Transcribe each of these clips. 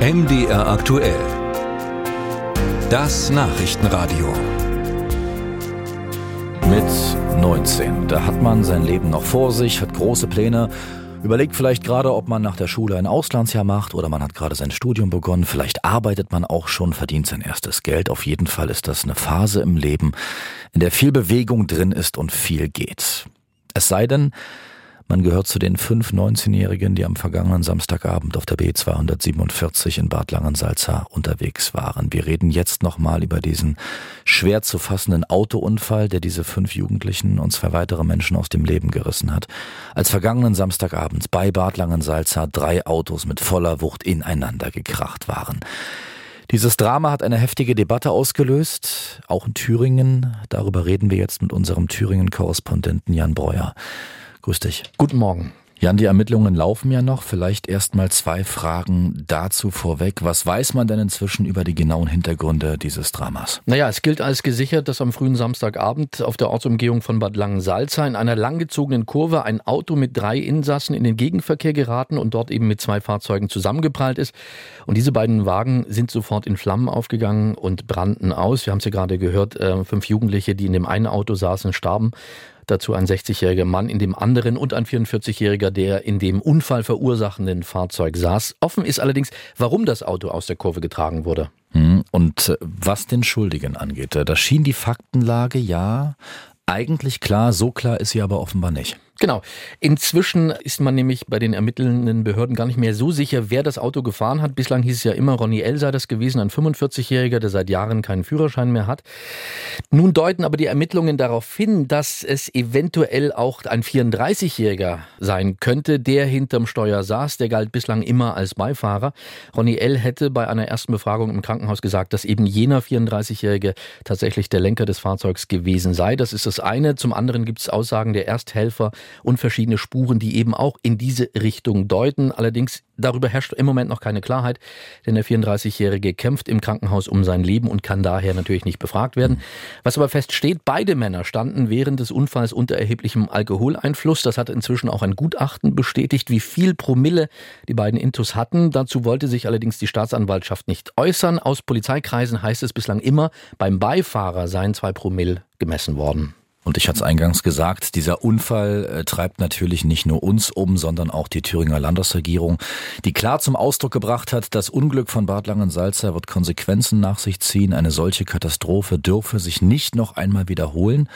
MDR aktuell. Das Nachrichtenradio. Mit 19. Da hat man sein Leben noch vor sich, hat große Pläne, überlegt vielleicht gerade, ob man nach der Schule ein Auslandsjahr macht oder man hat gerade sein Studium begonnen, vielleicht arbeitet man auch schon, verdient sein erstes Geld. Auf jeden Fall ist das eine Phase im Leben, in der viel Bewegung drin ist und viel geht. Es sei denn, man gehört zu den fünf 19-Jährigen, die am vergangenen Samstagabend auf der B247 in Bad Langensalza unterwegs waren. Wir reden jetzt nochmal über diesen schwer zu fassenden Autounfall, der diese fünf Jugendlichen und zwei weitere Menschen aus dem Leben gerissen hat. Als vergangenen Samstagabend bei Bad Langensalza drei Autos mit voller Wucht ineinander gekracht waren. Dieses Drama hat eine heftige Debatte ausgelöst, auch in Thüringen. Darüber reden wir jetzt mit unserem Thüringen-Korrespondenten Jan Breuer. Grüß dich. Guten Morgen. Jan, die Ermittlungen laufen ja noch. Vielleicht erst mal zwei Fragen dazu vorweg. Was weiß man denn inzwischen über die genauen Hintergründe dieses Dramas? Naja, es gilt als gesichert, dass am frühen Samstagabend auf der Ortsumgehung von Bad Langensalza in einer langgezogenen Kurve ein Auto mit drei Insassen in den Gegenverkehr geraten und dort eben mit zwei Fahrzeugen zusammengeprallt ist. Und diese beiden Wagen sind sofort in Flammen aufgegangen und brannten aus. Wir haben es ja gerade gehört, äh, fünf Jugendliche, die in dem einen Auto saßen, starben dazu ein 60-jähriger Mann in dem anderen und ein 44-jähriger, der in dem Unfall verursachenden Fahrzeug saß. Offen ist allerdings, warum das Auto aus der Kurve getragen wurde. Hm, und äh, was den Schuldigen angeht, äh, da schien die Faktenlage ja eigentlich klar, so klar ist sie aber offenbar nicht. Genau. Inzwischen ist man nämlich bei den ermittelnden Behörden gar nicht mehr so sicher, wer das Auto gefahren hat. Bislang hieß es ja immer, Ronny L. sei das gewesen, ein 45-Jähriger, der seit Jahren keinen Führerschein mehr hat. Nun deuten aber die Ermittlungen darauf hin, dass es eventuell auch ein 34-Jähriger sein könnte, der hinterm Steuer saß. Der galt bislang immer als Beifahrer. Ronny L. hätte bei einer ersten Befragung im Krankenhaus gesagt, dass eben jener 34-Jährige tatsächlich der Lenker des Fahrzeugs gewesen sei. Das ist das eine. Zum anderen gibt es Aussagen der Ersthelfer, und verschiedene Spuren, die eben auch in diese Richtung deuten. Allerdings darüber herrscht im Moment noch keine Klarheit, denn der 34-Jährige kämpft im Krankenhaus um sein Leben und kann daher natürlich nicht befragt werden. Was aber feststeht, beide Männer standen während des Unfalls unter erheblichem Alkoholeinfluss. Das hat inzwischen auch ein Gutachten bestätigt, wie viel Promille die beiden Intus hatten. Dazu wollte sich allerdings die Staatsanwaltschaft nicht äußern. Aus Polizeikreisen heißt es bislang immer, beim Beifahrer seien zwei Promille gemessen worden. Und ich hatte es eingangs gesagt, dieser Unfall äh, treibt natürlich nicht nur uns um, sondern auch die Thüringer Landesregierung, die klar zum Ausdruck gebracht hat, das Unglück von Bad Langensalza wird Konsequenzen nach sich ziehen. Eine solche Katastrophe dürfe sich nicht noch einmal wiederholen.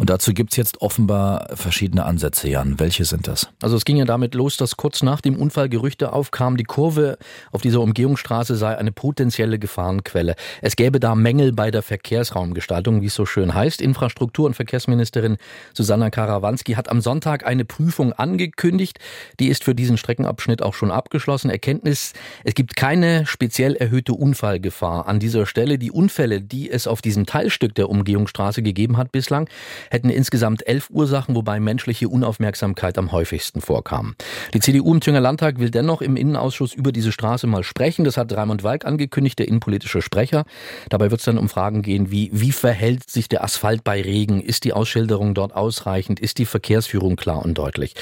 Und dazu gibt's jetzt offenbar verschiedene Ansätze, Jan. Welche sind das? Also es ging ja damit los, dass kurz nach dem Unfall Gerüchte aufkamen, die Kurve auf dieser Umgehungsstraße sei eine potenzielle Gefahrenquelle. Es gäbe da Mängel bei der Verkehrsraumgestaltung, wie es so schön heißt. Infrastruktur- und Verkehrsministerin Susanna Karawanski hat am Sonntag eine Prüfung angekündigt. Die ist für diesen Streckenabschnitt auch schon abgeschlossen. Erkenntnis, es gibt keine speziell erhöhte Unfallgefahr an dieser Stelle. Die Unfälle, die es auf diesem Teilstück der Umgehungsstraße gegeben hat bislang, hätten insgesamt elf Ursachen, wobei menschliche Unaufmerksamkeit am häufigsten vorkam. Die CDU im Thüringer Landtag will dennoch im Innenausschuss über diese Straße mal sprechen. Das hat Raimund Walk angekündigt, der innenpolitische Sprecher. Dabei wird es dann um Fragen gehen wie, wie verhält sich der Asphalt bei Regen? Ist die Ausschilderung dort ausreichend? Ist die Verkehrsführung klar und deutlich?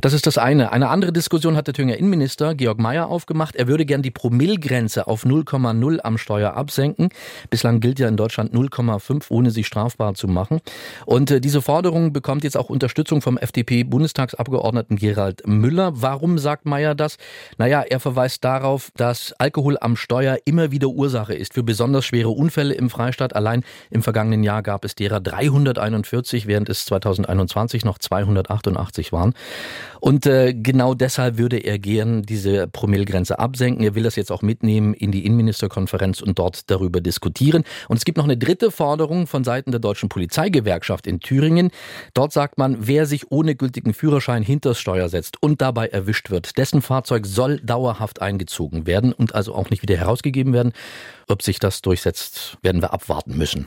Das ist das eine. Eine andere Diskussion hat der Thüringer Innenminister Georg Mayer aufgemacht. Er würde gern die Promillgrenze auf 0,0 am Steuer absenken. Bislang gilt ja in Deutschland 0,5, ohne sich strafbar zu machen. Und äh, diese Forderung bekommt jetzt auch Unterstützung vom FDP-Bundestagsabgeordneten Gerald Müller. Warum sagt Meyer das? Naja, er verweist darauf, dass Alkohol am Steuer immer wieder Ursache ist für besonders schwere Unfälle im Freistaat. Allein im vergangenen Jahr gab es derer 341, während es 2021 noch 288 waren. Und äh, genau deshalb würde er gern diese Promillgrenze absenken. Er will das jetzt auch mitnehmen in die Innenministerkonferenz und dort darüber diskutieren. Und es gibt noch eine dritte Forderung von Seiten der Deutschen Polizeigewerkschaft in Thüringen. Dort sagt man, wer sich ohne gültigen Führerschein hinters Steuer setzt und dabei erwischt wird, dessen Fahrzeug soll dauerhaft eingezogen werden und also auch nicht wieder herausgegeben werden. Ob sich das durchsetzt, werden wir abwarten müssen.